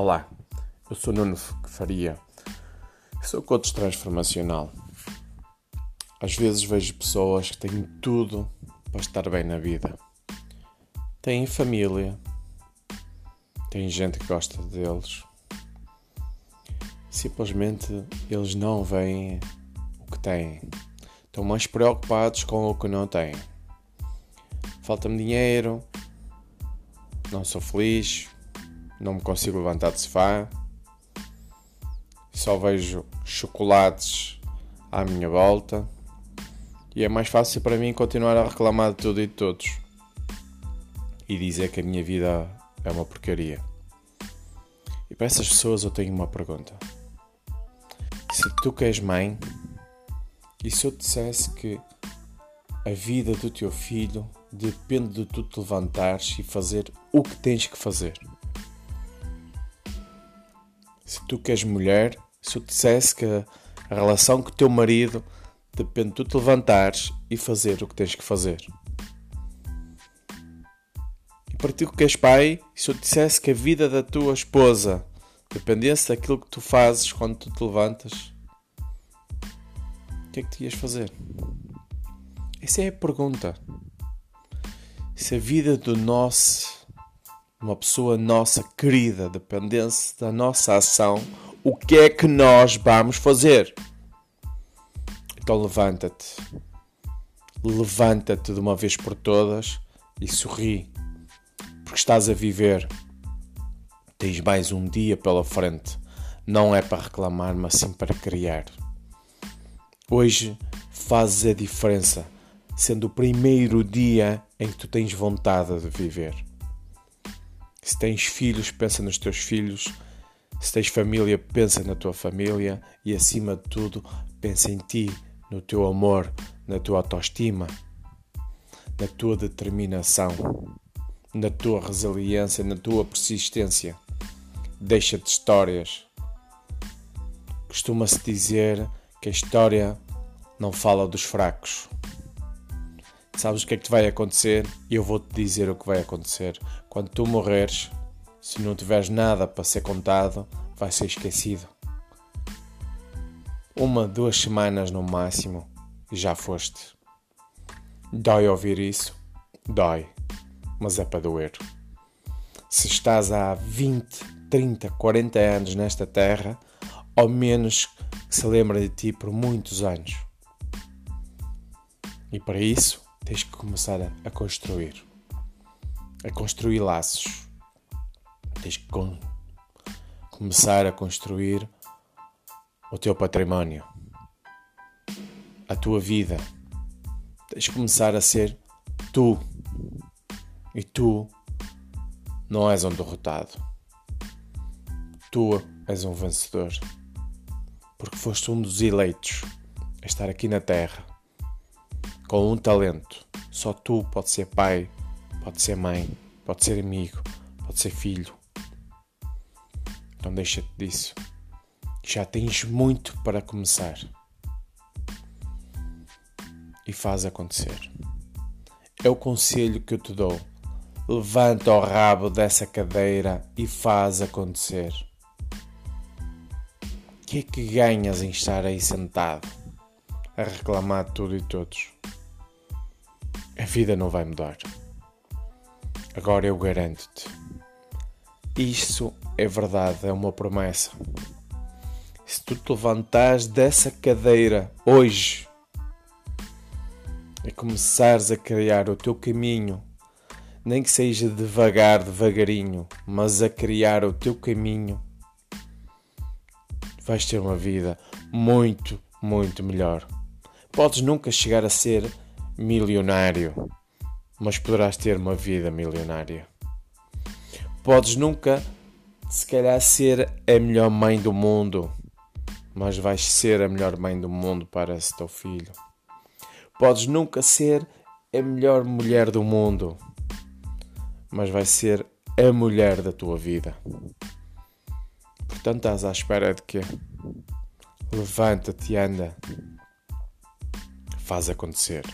Olá, eu sou Nuno Faria, sou coach transformacional. Às vezes vejo pessoas que têm tudo para estar bem na vida. Têm família, têm gente que gosta deles. Simplesmente eles não veem o que têm. Estão mais preocupados com o que não têm. Falta-me dinheiro, não sou feliz, não me consigo levantar de sofá, só vejo chocolates à minha volta e é mais fácil para mim continuar a reclamar de tudo e de todos e dizer que a minha vida é uma porcaria. E para essas pessoas eu tenho uma pergunta. Se tu que és mãe, e se eu te dissesse que a vida do teu filho depende de tu te levantares e fazer o que tens que fazer? Se tu que és mulher, se eu dissesse que a relação com o teu marido depende de tu te levantares e fazer o que tens que fazer. E para ti que és pai, se eu dissesse que a vida da tua esposa dependesse daquilo que tu fazes quando tu te levantas, o que é que tu ias fazer? Essa é a pergunta. Se a vida do nosso uma pessoa nossa querida, dependesse da nossa ação, o que é que nós vamos fazer? Então levanta-te. Levanta-te de uma vez por todas e sorri, porque estás a viver. Tens mais um dia pela frente. Não é para reclamar, mas sim para criar. Hoje fazes a diferença, sendo o primeiro dia em que tu tens vontade de viver. Se tens filhos, pensa nos teus filhos. Se tens família, pensa na tua família. E acima de tudo, pensa em ti, no teu amor, na tua autoestima, na tua determinação, na tua resiliência, na tua persistência. Deixa-te histórias. Costuma-se dizer que a história não fala dos fracos. Sabes o que é que te vai acontecer? Eu vou-te dizer o que vai acontecer. Quando tu morreres, se não tiveres nada para ser contado, vai ser esquecido. Uma, duas semanas no máximo já foste. Dói ouvir isso? Dói, mas é para doer. Se estás há 20, 30, 40 anos nesta terra, ao menos que se lembra de ti por muitos anos. E para isso, tens que começar a, a construir. A construir laços. Tens que com, começar a construir o teu património. A tua vida. Tens que começar a ser tu. E tu não és um derrotado. Tu és um vencedor. Porque foste um dos eleitos a estar aqui na Terra com um talento. Só tu pode ser pai, pode ser mãe, pode ser amigo, pode ser filho. Então deixa-te disso. Já tens muito para começar. E faz acontecer. É o conselho que eu te dou. Levanta o rabo dessa cadeira e faz acontecer. O que é que ganhas em estar aí sentado a reclamar tudo e todos? A vida não vai mudar. Agora eu garanto-te. Isso é verdade, é uma promessa. Se tu te levantares dessa cadeira hoje e começares a criar o teu caminho, nem que seja devagar, devagarinho, mas a criar o teu caminho, vais ter uma vida muito, muito melhor. Podes nunca chegar a ser milionário, mas poderás ter uma vida milionária. Podes nunca, se calhar, ser a melhor mãe do mundo, mas vais ser a melhor mãe do mundo para esse teu filho. Podes nunca ser a melhor mulher do mundo, mas vais ser a mulher da tua vida. Portanto, estás à espera de quê? Levanta-te e anda. Faz acontecer.